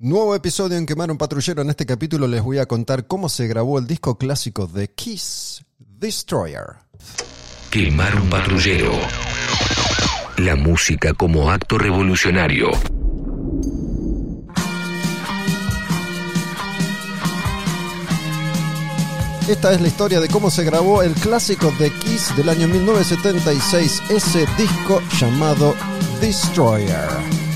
Nuevo episodio en Quemar un Patrullero. En este capítulo les voy a contar cómo se grabó el disco clásico de Kiss, Destroyer. Quemar un patrullero. La música como acto revolucionario. Esta es la historia de cómo se grabó el clásico de Kiss del año 1976, ese disco llamado Destroyer.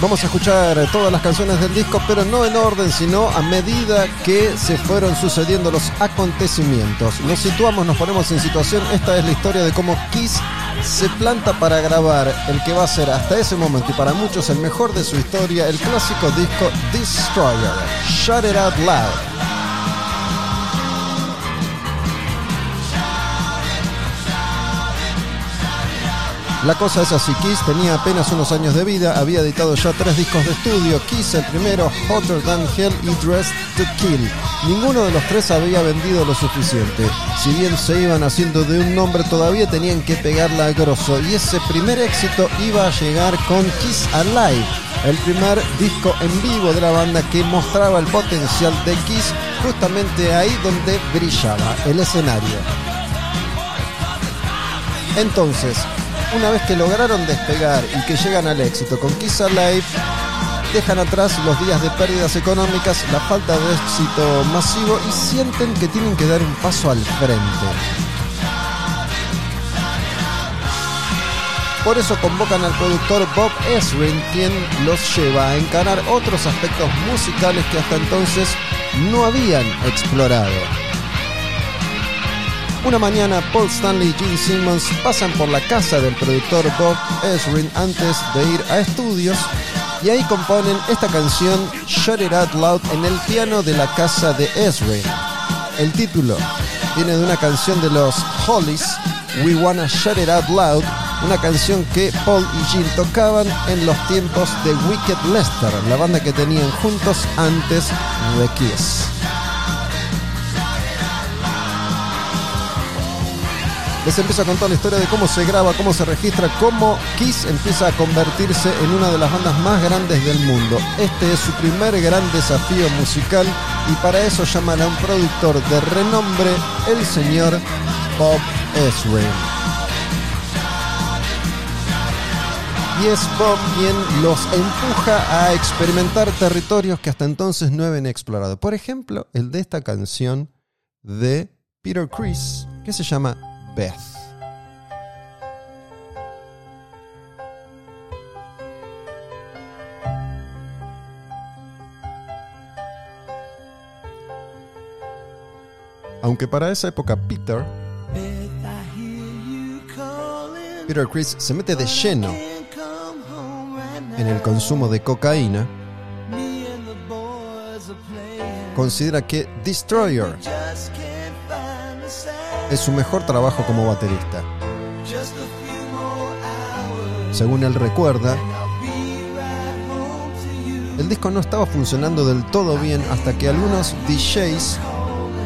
Vamos a escuchar todas las canciones del disco, pero no en orden, sino a medida que se fueron sucediendo los acontecimientos. Nos situamos, nos ponemos en situación. Esta es la historia de cómo Kiss se planta para grabar el que va a ser hasta ese momento y para muchos el mejor de su historia, el clásico disco Destroyer, Shut It Out Loud. La cosa es así, Kiss tenía apenas unos años de vida, había editado ya tres discos de estudio, Kiss el primero, Hotter Than Hell y Dressed to Kill. Ninguno de los tres había vendido lo suficiente. Si bien se iban haciendo de un nombre, todavía tenían que pegarla a grosso y ese primer éxito iba a llegar con Kiss Alive, el primer disco en vivo de la banda que mostraba el potencial de Kiss justamente ahí donde brillaba el escenario. Entonces, una vez que lograron despegar y que llegan al éxito con Kiss Alive, dejan atrás los días de pérdidas económicas, la falta de éxito masivo y sienten que tienen que dar un paso al frente. Por eso convocan al productor Bob Ezrin, quien los lleva a encarar otros aspectos musicales que hasta entonces no habían explorado. Una mañana, Paul Stanley y Gene Simmons pasan por la casa del productor Bob Ezrin antes de ir a estudios y ahí componen esta canción Shut It Out Loud en el piano de la casa de Ezrin. El título viene de una canción de los Hollies, We Wanna Shut It Out Loud, una canción que Paul y Gene tocaban en los tiempos de Wicked Lester, la banda que tenían juntos antes de Kiss. Les empiezo a contar la historia de cómo se graba, cómo se registra, cómo Kiss empieza a convertirse en una de las bandas más grandes del mundo. Este es su primer gran desafío musical y para eso llaman a un productor de renombre, el señor Bob Ezrin. Y es Bob quien los empuja a experimentar territorios que hasta entonces no habían explorado. Por ejemplo, el de esta canción de Peter Chris, que se llama Aunque para esa época Peter, Peter Chris se mete de lleno en el consumo de cocaína, considera que Destroyer es su mejor trabajo como baterista. Según él recuerda, el disco no estaba funcionando del todo bien hasta que algunos DJs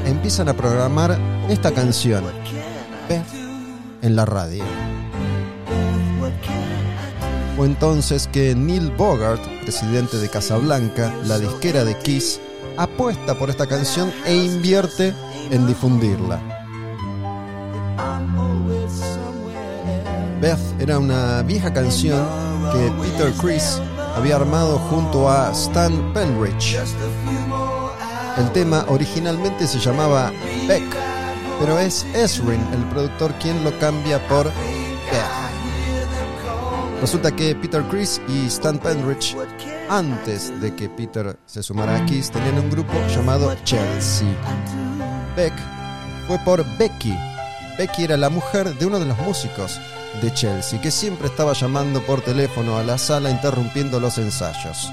empiezan a programar esta canción, Beth, en la radio. Fue entonces que Neil Bogart, presidente de Casablanca, la disquera de Kiss, apuesta por esta canción e invierte en difundirla. Beth era una vieja canción que Peter Chris había armado junto a Stan Penrich. El tema originalmente se llamaba Beck, pero es Ezrin, el productor, quien lo cambia por Beth. Resulta que Peter Chris y Stan Penrich, antes de que Peter se sumara a Kiss, tenían un grupo llamado Chelsea. Beck fue por Becky. Becky era la mujer de uno de los músicos de Chelsea, que siempre estaba llamando por teléfono a la sala interrumpiendo los ensayos.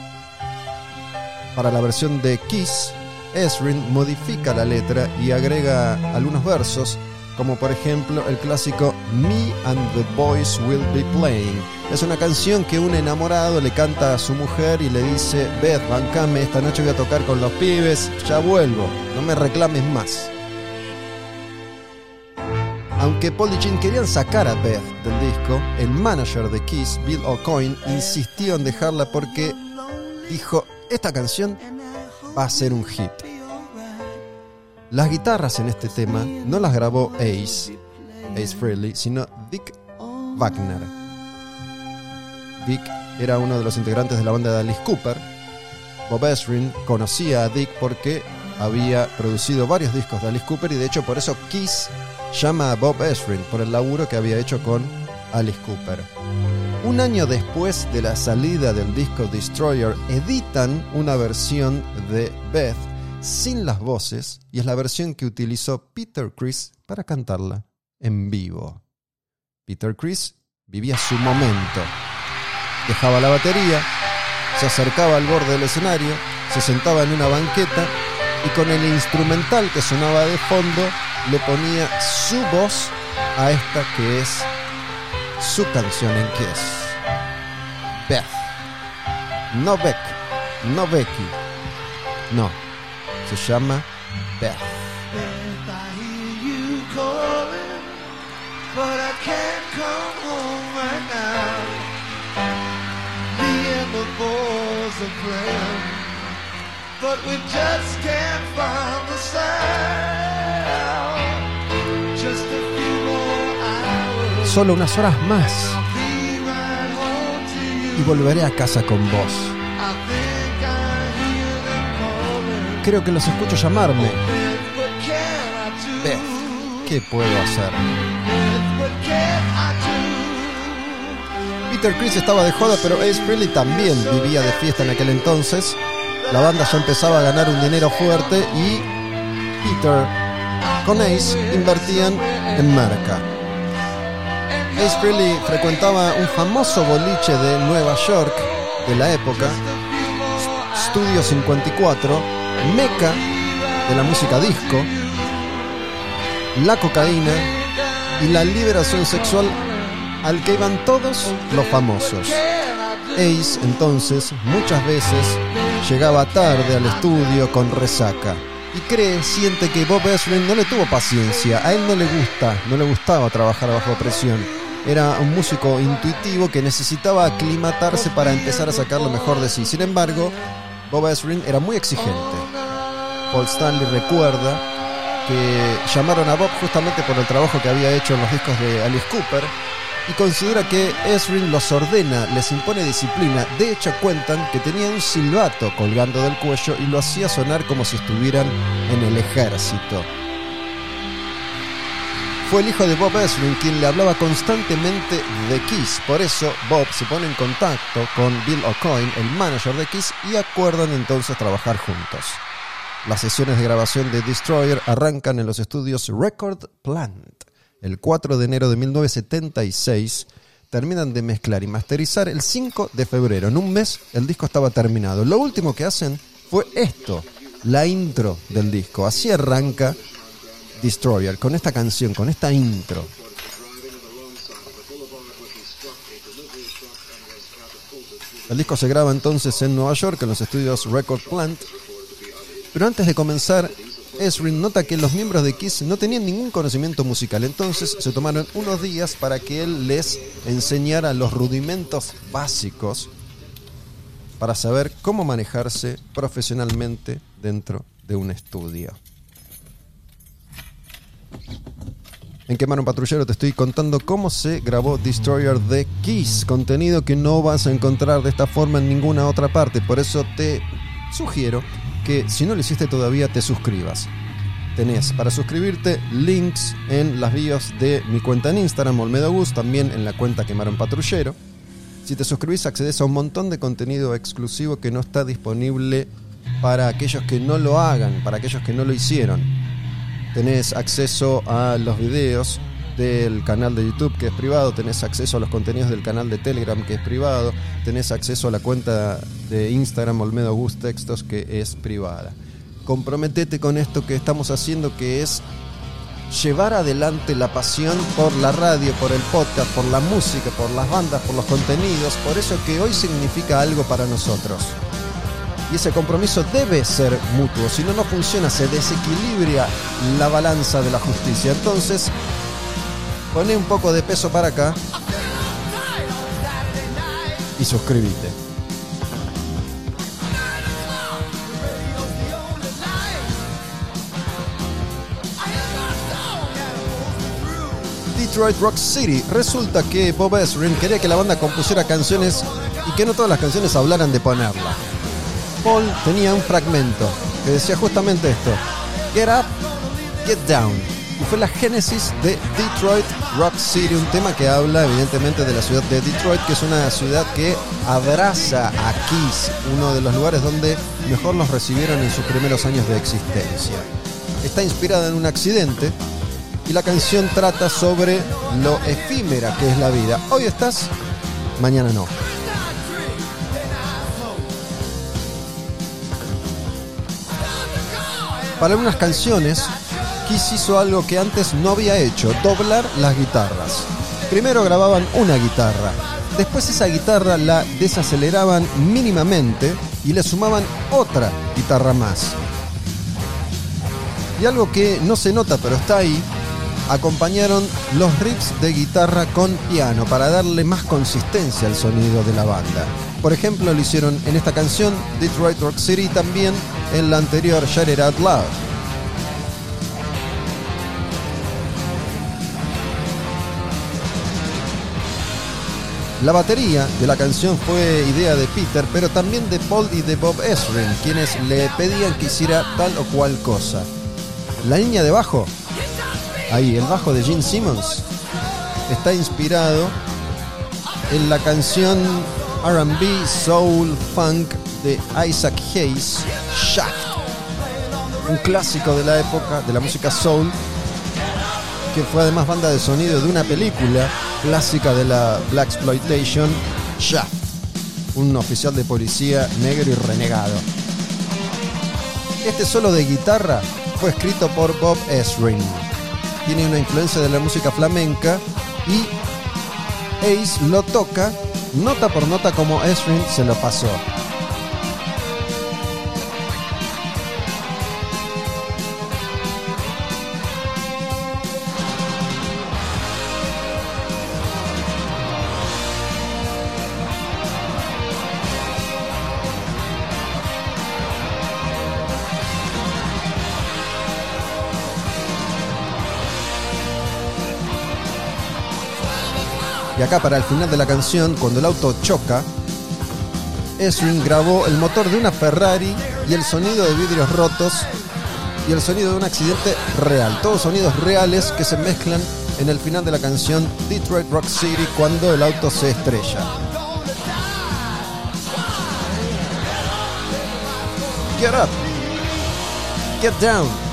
Para la versión de Kiss, Ezrin modifica la letra y agrega algunos versos como por ejemplo el clásico Me and the Boys Will Be Playing. Es una canción que un enamorado le canta a su mujer y le dice, Beth, bancame, esta noche voy a tocar con los pibes, ya vuelvo, no me reclames más. Aunque Paul y Jean querían sacar a Beth del disco, el manager de Kiss, Bill O'Coin, insistió en dejarla porque dijo, esta canción va a ser un hit. Las guitarras en este tema no las grabó Ace, Ace Frehley, sino Dick Wagner. Dick era uno de los integrantes de la banda de Alice Cooper. Bob Ezrin conocía a Dick porque había producido varios discos de Alice Cooper y de hecho por eso Kiss llama a Bob Ezrin por el laburo que había hecho con Alice Cooper. Un año después de la salida del disco Destroyer, editan una versión de Beth sin las voces y es la versión que utilizó Peter Chris para cantarla en vivo. Peter Chris vivía su momento. Dejaba la batería, se acercaba al borde del escenario, se sentaba en una banqueta y con el instrumental que sonaba de fondo le ponía su voz a esta que es su canción en Kiss. Beth. No Beck, no Becky. No, se llama Beth. But I can't come home right now. But we just can't find the sound. Just a few more hours. Solo unas horas más y volveré a casa con vos. Creo que los escucho llamarme. Beth, ¿qué puedo hacer? Peter Chris estaba de joda, pero Ace Frehley también vivía de fiesta en aquel entonces. La banda ya empezaba a ganar un dinero fuerte y Peter con Ace invertían en marca. Ace Frehley frecuentaba un famoso boliche de Nueva York de la época, Studio 54, meca de la música disco, la cocaína y la liberación sexual al que iban todos los famosos. Ace entonces muchas veces llegaba tarde al estudio con resaca y cree, siente que Bob Ezrin no le tuvo paciencia, a él no le gusta, no le gustaba trabajar bajo presión. Era un músico intuitivo que necesitaba aclimatarse para empezar a sacar lo mejor de sí. Sin embargo, Bob Ezrin era muy exigente. Paul Stanley recuerda que llamaron a Bob justamente por el trabajo que había hecho en los discos de Alice Cooper y considera que Ezrin los ordena, les impone disciplina. De hecho, cuentan que tenía un silbato colgando del cuello y lo hacía sonar como si estuvieran en el ejército. Fue el hijo de Bob Ezrin quien le hablaba constantemente de Kiss. Por eso Bob se pone en contacto con Bill O'Coin, el manager de Kiss, y acuerdan entonces trabajar juntos. Las sesiones de grabación de Destroyer arrancan en los estudios Record Plant el 4 de enero de 1976. Terminan de mezclar y masterizar el 5 de febrero. En un mes el disco estaba terminado. Lo último que hacen fue esto, la intro del disco. Así arranca Destroyer, con esta canción, con esta intro. El disco se graba entonces en Nueva York, en los estudios Record Plant. Pero antes de comenzar, Ezrin nota que los miembros de Kiss no tenían ningún conocimiento musical, entonces se tomaron unos días para que él les enseñara los rudimentos básicos para saber cómo manejarse profesionalmente dentro de un estudio. En Quemar un Patrullero te estoy contando cómo se grabó Destroyer de Kiss, contenido que no vas a encontrar de esta forma en ninguna otra parte, por eso te sugiero si no lo hiciste todavía te suscribas. Tenés para suscribirte links en las bios de mi cuenta en Instagram, Olmedo Gus, también en la cuenta Quemaron Patrullero. Si te suscribís accedes a un montón de contenido exclusivo que no está disponible para aquellos que no lo hagan, para aquellos que no lo hicieron. Tenés acceso a los videos del canal de YouTube que es privado, tenés acceso a los contenidos del canal de Telegram que es privado, tenés acceso a la cuenta de Instagram Olmedo Gus Textos que es privada. Comprometete con esto que estamos haciendo que es llevar adelante la pasión por la radio, por el podcast, por la música, por las bandas, por los contenidos, por eso que hoy significa algo para nosotros. Y ese compromiso debe ser mutuo, si no, no funciona, se desequilibra la balanza de la justicia. Entonces, pone un poco de peso para acá y suscríbete. Detroit Rock City. Resulta que Bob Ezrin quería que la banda compusiera canciones y que no todas las canciones hablaran de ponerla. Paul tenía un fragmento que decía justamente esto: Get up, get down. Y fue la génesis de Detroit Rock City, un tema que habla evidentemente de la ciudad de Detroit, que es una ciudad que abraza a Kiss, uno de los lugares donde mejor los recibieron en sus primeros años de existencia. Está inspirada en un accidente y la canción trata sobre lo efímera que es la vida. Hoy estás, mañana no. Para algunas canciones, Kiss hizo algo que antes no había hecho, doblar las guitarras. Primero grababan una guitarra, después esa guitarra la desaceleraban mínimamente y le sumaban otra guitarra más. Y algo que no se nota pero está ahí, acompañaron los riffs de guitarra con piano para darle más consistencia al sonido de la banda. Por ejemplo, lo hicieron en esta canción Detroit Rock City y también en la anterior Shout It Out. La batería de la canción fue idea de Peter, pero también de Paul y de Bob Ezrin, quienes le pedían que hiciera tal o cual cosa. La línea de bajo, ahí, el bajo de Gene Simmons, está inspirado en la canción RB, Soul, Funk de Isaac Hayes, Shaft, un clásico de la época de la música soul, que fue además banda de sonido de una película clásica de la Black Exploitation, Shaft, un oficial de policía negro y renegado. Este solo de guitarra fue escrito por Bob Ezrin. Tiene una influencia de la música flamenca y Ace lo toca nota por nota como Ezrin se lo pasó. Y acá para el final de la canción, cuando el auto choca, Ezrin grabó el motor de una Ferrari y el sonido de vidrios rotos y el sonido de un accidente real. Todos sonidos reales que se mezclan en el final de la canción Detroit Rock City cuando el auto se estrella. Get up. Get down.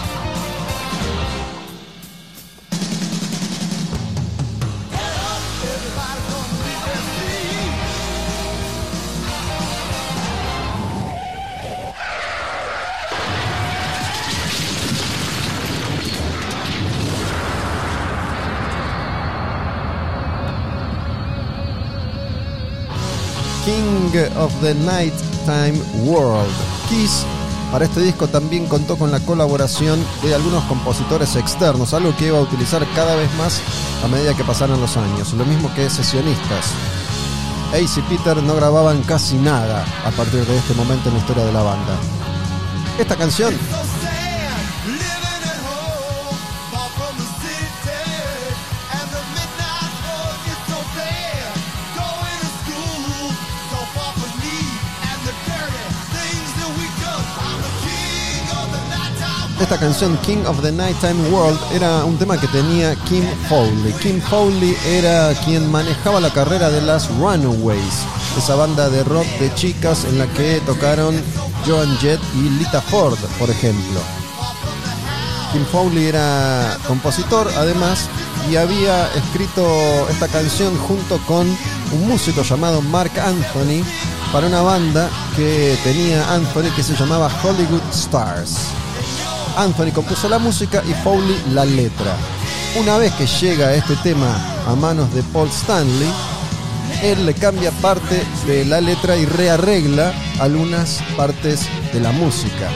King of the Nighttime World. Kiss para este disco también contó con la colaboración de algunos compositores externos, algo que iba a utilizar cada vez más a medida que pasaran los años, lo mismo que sesionistas. Ace y Peter no grababan casi nada a partir de este momento en la historia de la banda. Esta canción Esta canción King of the Nighttime World era un tema que tenía Kim Foley. Kim Foley era quien manejaba la carrera de las Runaways, esa banda de rock de chicas en la que tocaron Joan Jett y Lita Ford, por ejemplo. Kim Foley era compositor además y había escrito esta canción junto con un músico llamado Mark Anthony para una banda que tenía Anthony que se llamaba Hollywood Stars. Anthony compuso la música y Foley la letra. Una vez que llega este tema a manos de Paul Stanley, él le cambia parte de la letra y rearregla algunas partes de la música.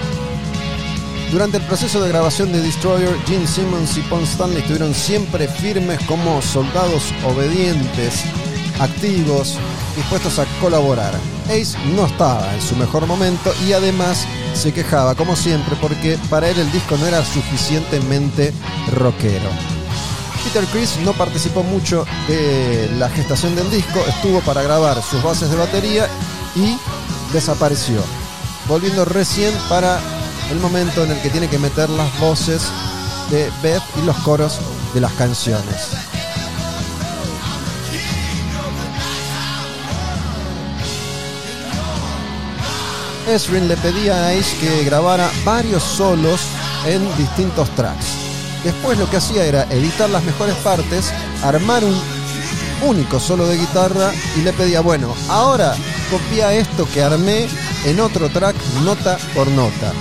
Durante el proceso de grabación de Destroyer, Gene Simmons y Paul Stanley estuvieron siempre firmes como soldados obedientes, activos, dispuestos a colaborar. Ace no estaba en su mejor momento y además se quejaba, como siempre, porque para él el disco no era suficientemente rockero. Peter Chris no participó mucho de la gestación del disco, estuvo para grabar sus bases de batería y desapareció, volviendo recién para el momento en el que tiene que meter las voces de Beth y los coros de las canciones. Esrin le pedía a Ace que grabara varios solos en distintos tracks. Después lo que hacía era editar las mejores partes, armar un único solo de guitarra y le pedía, bueno, ahora copia esto que armé en otro track nota por nota.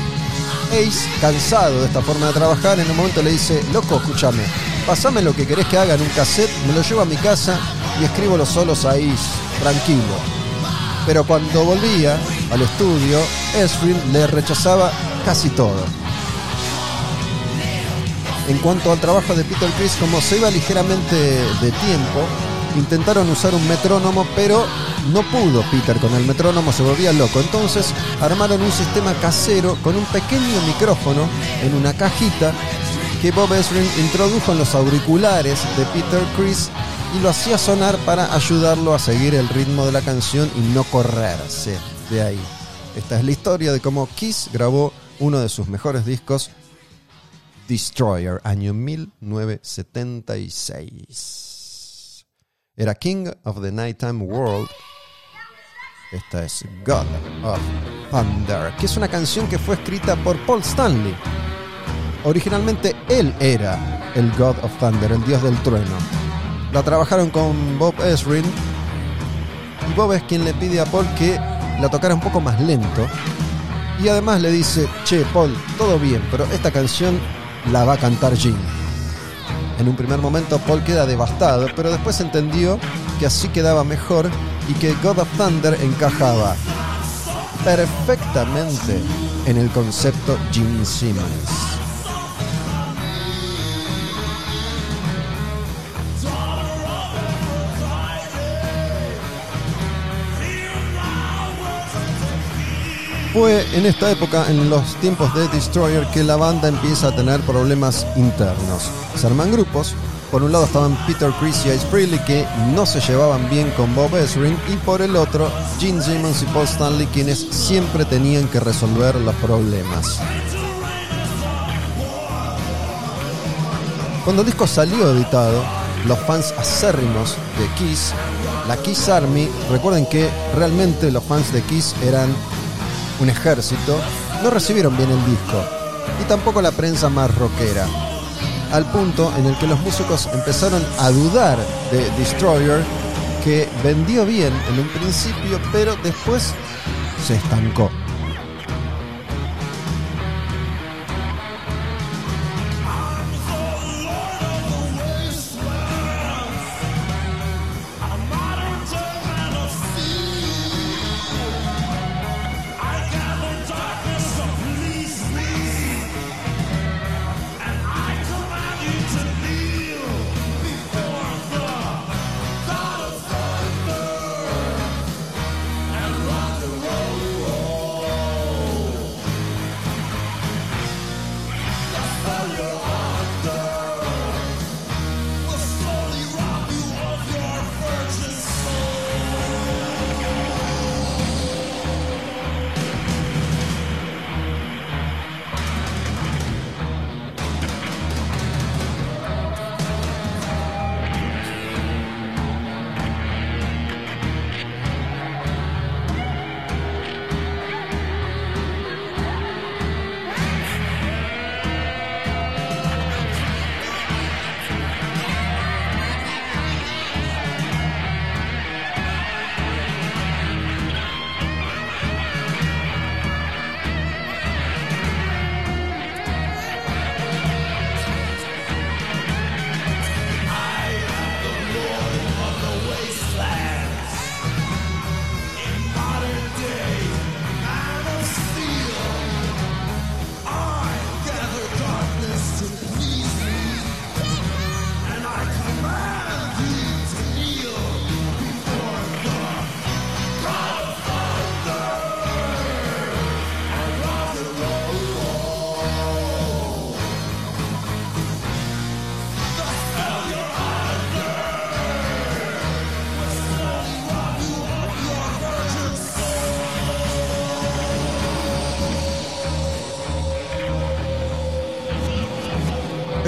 Ace, cansado de esta forma de trabajar, en un momento le dice, loco, escúchame, pasame lo que querés que haga en un cassette, me lo llevo a mi casa y escribo los solos ahí, tranquilo. Pero cuando volvía al estudio, Esrin le rechazaba casi todo. En cuanto al trabajo de Peter Chris, como se iba ligeramente de tiempo, intentaron usar un metrónomo, pero no pudo Peter con el metrónomo, se volvía loco. Entonces armaron un sistema casero con un pequeño micrófono en una cajita que Bob Ezrin introdujo en los auriculares de Peter Chris y lo hacía sonar para ayudarlo a seguir el ritmo de la canción y no correrse de ahí. Esta es la historia de cómo Kiss grabó uno de sus mejores discos, Destroyer, año 1976. Era King of the Nighttime World. Esta es God of Thunder, que es una canción que fue escrita por Paul Stanley. Originalmente él era el God of Thunder, el dios del trueno. La trabajaron con Bob Ezrin y Bob es quien le pide a Paul que la tocara un poco más lento. Y además le dice, che, Paul, todo bien, pero esta canción la va a cantar Jim. En un primer momento Paul queda devastado, pero después entendió que así quedaba mejor y que God of Thunder encajaba perfectamente en el concepto Gene Simmons. Fue en esta época, en los tiempos de Destroyer, que la banda empieza a tener problemas internos. Se arman grupos. Por un lado estaban Peter Chris y Ace Frehley, que no se llevaban bien con Bob Ezrin, y por el otro, Gene Simmons y Paul Stanley, quienes siempre tenían que resolver los problemas. Cuando el disco salió editado, los fans acérrimos de Kiss, la Kiss Army, recuerden que realmente los fans de Kiss eran un ejército, no recibieron bien el disco, y tampoco la prensa más rockera, al punto en el que los músicos empezaron a dudar de Destroyer, que vendió bien en un principio, pero después se estancó.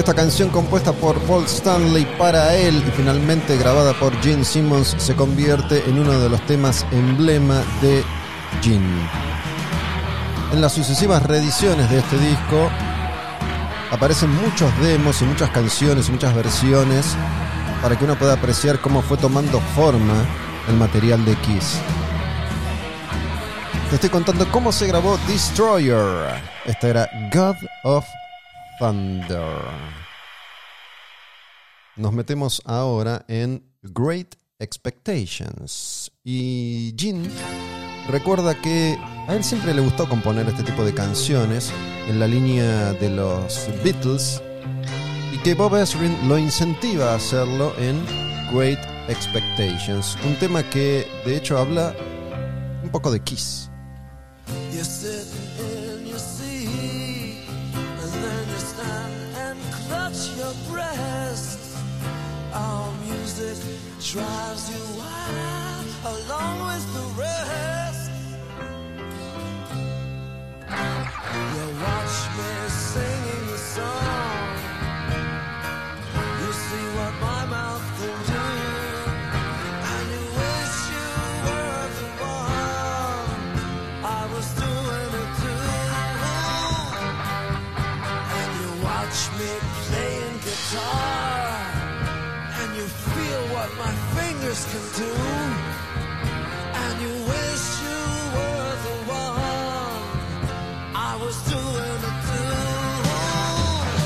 Esta canción compuesta por Paul Stanley para él y finalmente grabada por Gene Simmons se convierte en uno de los temas emblema de Gene. En las sucesivas reediciones de este disco aparecen muchos demos y muchas canciones y muchas versiones para que uno pueda apreciar cómo fue tomando forma el material de Kiss. Te estoy contando cómo se grabó Destroyer. Esta era God of Thunder. Nos metemos ahora en Great Expectations. Y Gene recuerda que a él siempre le gustó componer este tipo de canciones en la línea de los Beatles y que Bob Ezrin lo incentiva a hacerlo en Great Expectations, un tema que de hecho habla un poco de Kiss. Drives you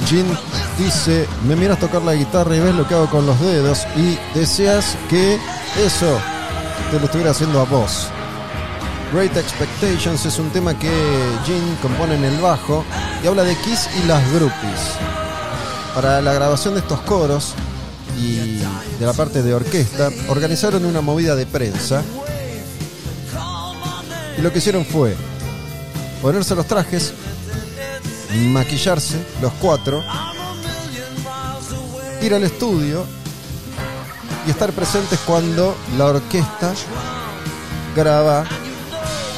Gene dice, me miras tocar la guitarra y ves lo que hago con los dedos y deseas que eso te lo estuviera haciendo a vos. Great Expectations es un tema que Gene compone en el bajo y habla de Kiss y las groupies. Para la grabación de estos coros y de la parte de orquesta, organizaron una movida de prensa y lo que hicieron fue ponerse los trajes, maquillarse, los cuatro, ir al estudio y estar presentes cuando la orquesta graba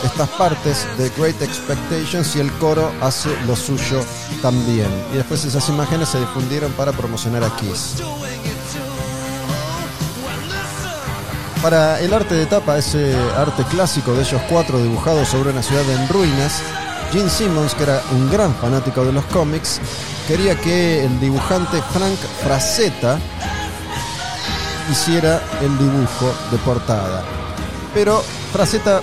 estas partes de Great Expectations y el coro hace lo suyo también. Y después esas imágenes se difundieron para promocionar a Kiss. Para el arte de tapa, ese arte clásico de ellos cuatro dibujados sobre una ciudad en ruinas, Gene Simmons, que era un gran fanático de los cómics, quería que el dibujante Frank Frazetta hiciera el dibujo de portada. Pero Frazetta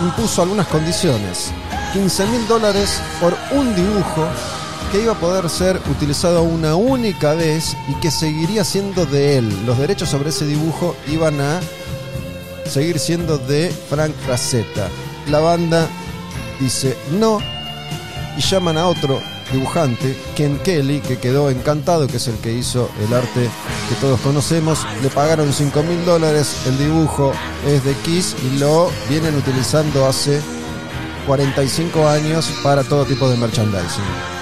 impuso algunas condiciones. 15 mil dólares por un dibujo que iba a poder ser utilizado una única vez y que seguiría siendo de él. Los derechos sobre ese dibujo iban a seguir siendo de Frank Frazetta. La banda dice no y llaman a otro dibujante, Ken Kelly, que quedó encantado, que es el que hizo el arte que todos conocemos. Le pagaron 5 mil dólares, el dibujo es de Kiss y lo vienen utilizando hace 45 años para todo tipo de merchandising.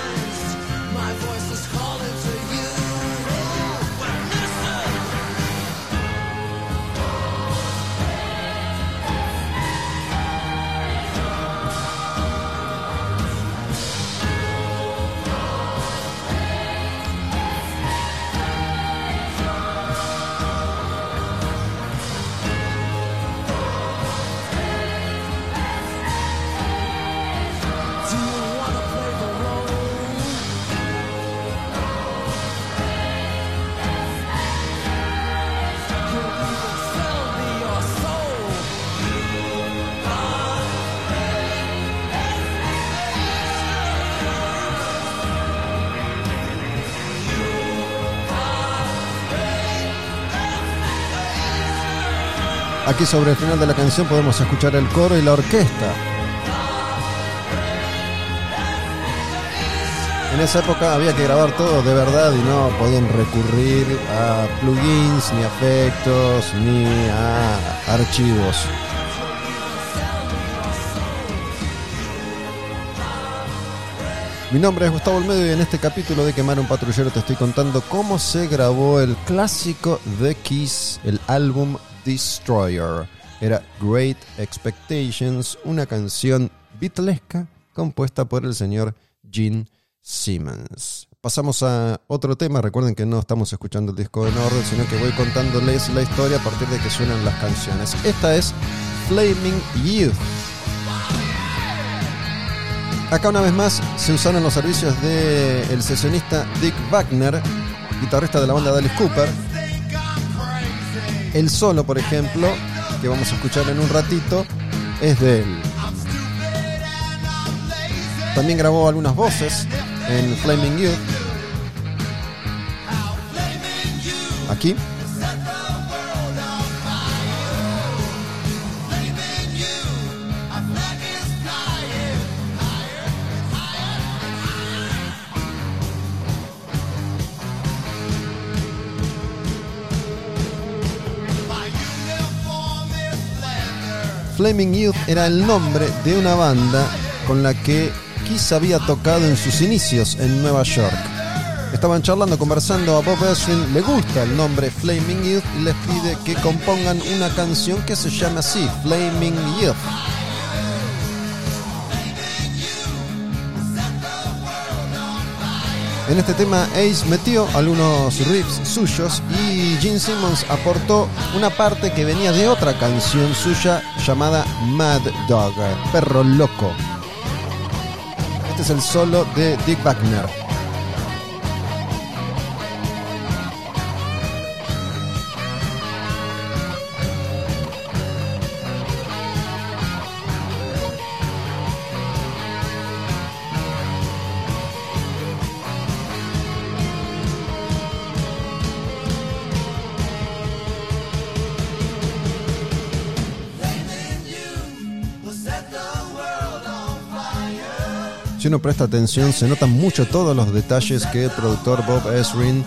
Aquí sobre el final de la canción podemos escuchar el coro y la orquesta. En esa época había que grabar todo de verdad y no podían recurrir a plugins, ni a efectos, ni a archivos. Mi nombre es Gustavo Olmedo y en este capítulo de Quemar un Patrullero te estoy contando cómo se grabó el clásico de Kiss, el álbum Destroyer. Era Great Expectations, una canción beatlesca compuesta por el señor Gene Simmons. Pasamos a otro tema. Recuerden que no estamos escuchando el disco en orden, sino que voy contándoles la historia a partir de que suenan las canciones. Esta es Flaming Youth. Acá una vez más se usaron los servicios del sesionista Dick Wagner, guitarrista de la banda de Alice Cooper. El solo, por ejemplo, que vamos a escuchar en un ratito, es de él. También grabó algunas voces en Flaming Youth. Aquí. Flaming Youth era el nombre de una banda con la que Kiss había tocado en sus inicios en Nueva York. Estaban charlando, conversando, a Bob Ezrin le gusta el nombre Flaming Youth y les pide que compongan una canción que se llame así, Flaming Youth. En este tema Ace metió algunos riffs suyos y Gene Simmons aportó una parte que venía de otra canción suya llamada Mad Dog, Perro Loco. Este es el solo de Dick Wagner. Si uno presta atención, se notan mucho todos los detalles que el productor Bob Ezrin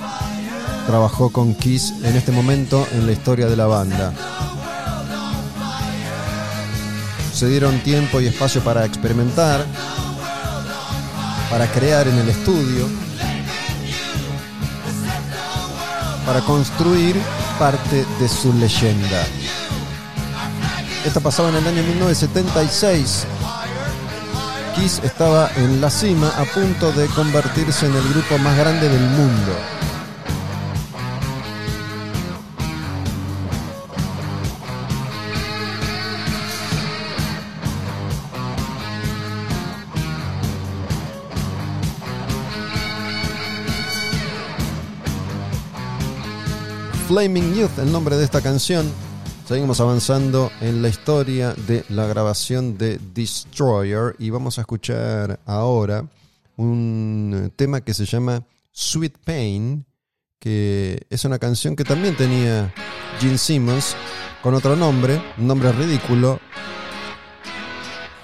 trabajó con Kiss en este momento en la historia de la banda. Se dieron tiempo y espacio para experimentar, para crear en el estudio, para construir parte de su leyenda. Esta pasaba en el año 1976 Kiss estaba en la cima a punto de convertirse en el grupo más grande del mundo. Flaming Youth, el nombre de esta canción, Seguimos avanzando en la historia de la grabación de Destroyer y vamos a escuchar ahora un tema que se llama Sweet Pain, que es una canción que también tenía Gene Simmons con otro nombre, un nombre ridículo,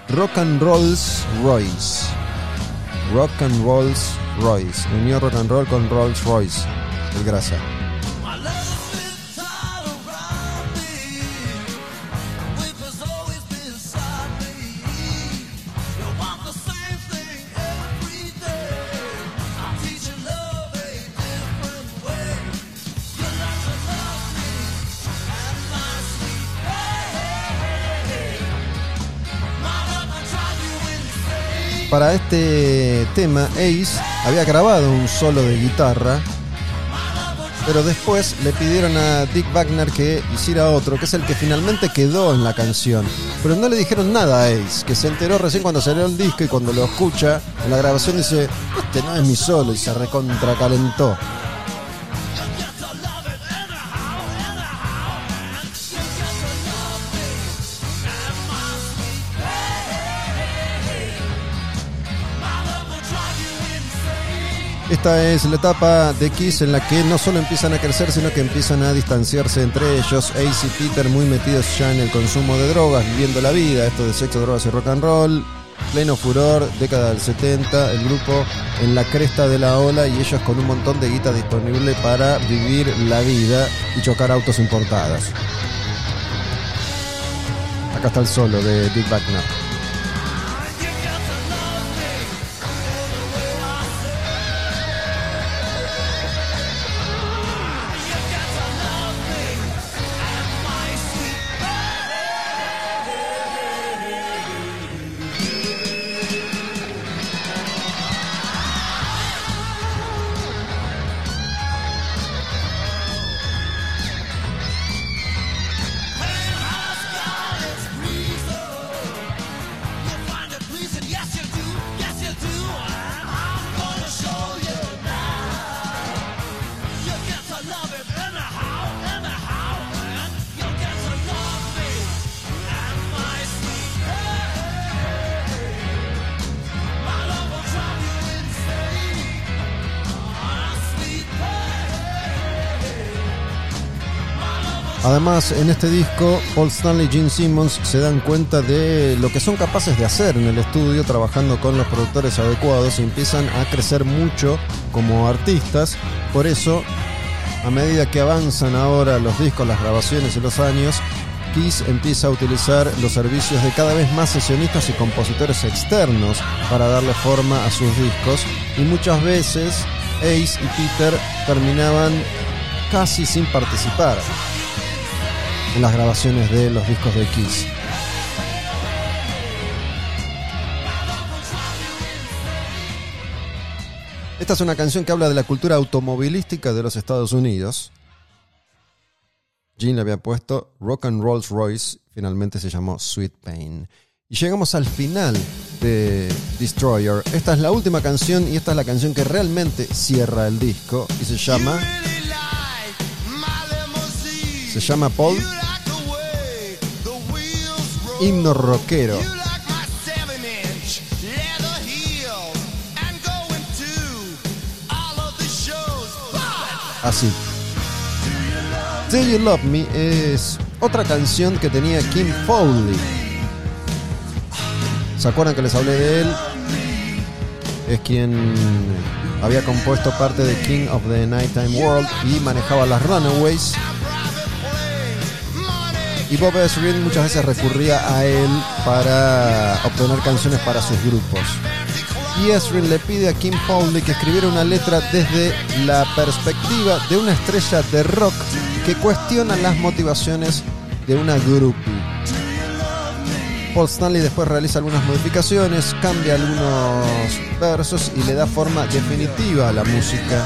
Rock and Rolls Royce. Rock and Rolls Royce. Unió rock and roll con Rolls Royce, el grasa. Para este tema Ace había grabado un solo de guitarra, pero después le pidieron a Dick Wagner que hiciera otro, que es el que finalmente quedó en la canción. Pero no le dijeron nada a Ace, que se enteró recién cuando salió el disco y cuando lo escucha en la grabación dice, este no es mi solo y se recontracalentó. Esta es la etapa de Kiss en la que no solo empiezan a crecer, sino que empiezan a distanciarse entre ellos. Ace y Peter muy metidos ya en el consumo de drogas, viviendo la vida, esto de sexo, drogas y rock and roll. Pleno furor, década del 70, el grupo en la cresta de la ola y ellos con un montón de guita disponible para vivir la vida y chocar autos importados. Acá está el solo de Dick Wagner. Además, en este disco, Paul Stanley y Gene Simmons se dan cuenta de lo que son capaces de hacer en el estudio trabajando con los productores adecuados y empiezan a crecer mucho como artistas. Por eso, a medida que avanzan ahora los discos, las grabaciones y los años, Kiss empieza a utilizar los servicios de cada vez más sesionistas y compositores externos para darle forma a sus discos y muchas veces Ace y Peter terminaban casi sin participar en las grabaciones de los discos de Kiss. Esta es una canción que habla de la cultura automovilística de los Estados Unidos. Gene le había puesto Rock and Rolls Royce, finalmente se llamó Sweet Pain. Y llegamos al final de Destroyer. Esta es la última canción y esta es la canción que realmente cierra el disco y se llama se llama Paul Himno rockero. Así. Do You Love Me es otra canción que tenía Kim Foley. ¿Se acuerdan que les hablé de él? Es quien había compuesto parte de King of the Nighttime World y manejaba las Runaways. Y Bob Ezrin muchas veces recurría a él para obtener canciones para sus grupos. Y Ezrin le pide a Kim Fowley que escribiera una letra desde la perspectiva de una estrella de rock que cuestiona las motivaciones de una groupie. Paul Stanley después realiza algunas modificaciones, cambia algunos versos y le da forma definitiva a la música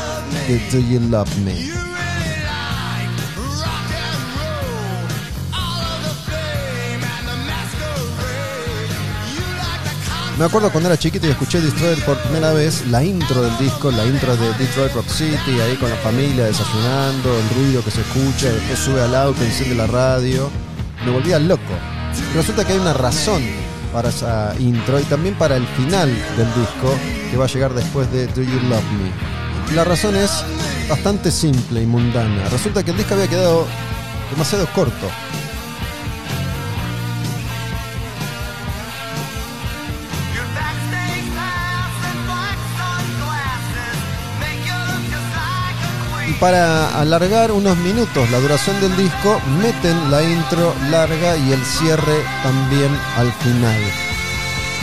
de Do You Love Me. Me acuerdo cuando era chiquito y escuché Destroyer por primera vez, la intro del disco, la intro de Detroit Rock City, ahí con la familia desayunando, el ruido que se escucha, después sube al auto, enciende la radio. Me volvía loco. Resulta que hay una razón para esa intro y también para el final del disco que va a llegar después de Do You Love Me. La razón es bastante simple y mundana. Resulta que el disco había quedado demasiado corto. Para alargar unos minutos la duración del disco, meten la intro larga y el cierre también al final.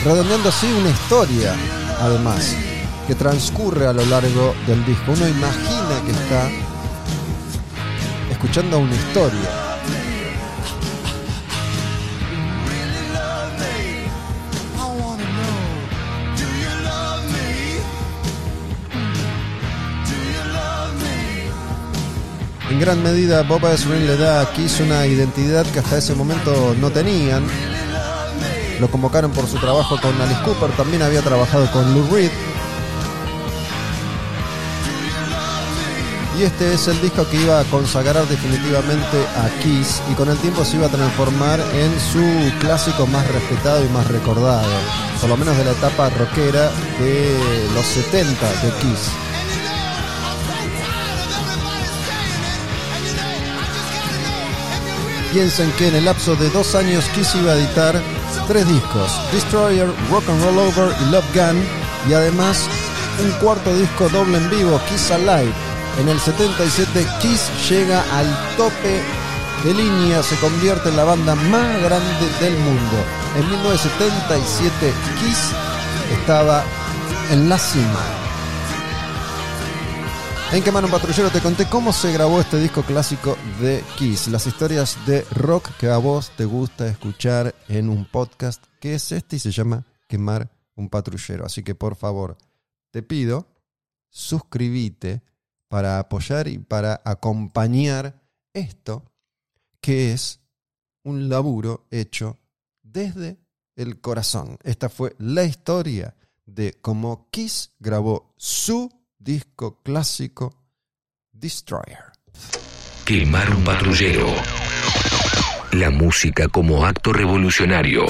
Redondeando así una historia, además, que transcurre a lo largo del disco. Uno imagina que está escuchando una historia. En gran medida, Bob Ezrin le da a Kiss una identidad que hasta ese momento no tenían. Lo convocaron por su trabajo con Alice Cooper, también había trabajado con Lou Reed. Y este es el disco que iba a consagrar definitivamente a Kiss y con el tiempo se iba a transformar en su clásico más respetado y más recordado, por lo menos de la etapa rockera de los 70 de Kiss. Piensen que en el lapso de dos años Kiss iba a editar tres discos, Destroyer, Rock and Roll Over y Love Gun, y además un cuarto disco doble en vivo, Kiss Alive. En el 77 Kiss llega al tope de línea, se convierte en la banda más grande del mundo. En 1977 Kiss estaba en la cima. En Quemar un Patrullero te conté cómo se grabó este disco clásico de Kiss, las historias de rock que a vos te gusta escuchar en un podcast que es este y se llama Quemar un Patrullero. Así que por favor, te pido, suscríbete para apoyar y para acompañar esto que es un laburo hecho desde el corazón. Esta fue la historia de cómo Kiss grabó su disco clásico Destroyer. Quemar un patrullero. La música como acto revolucionario.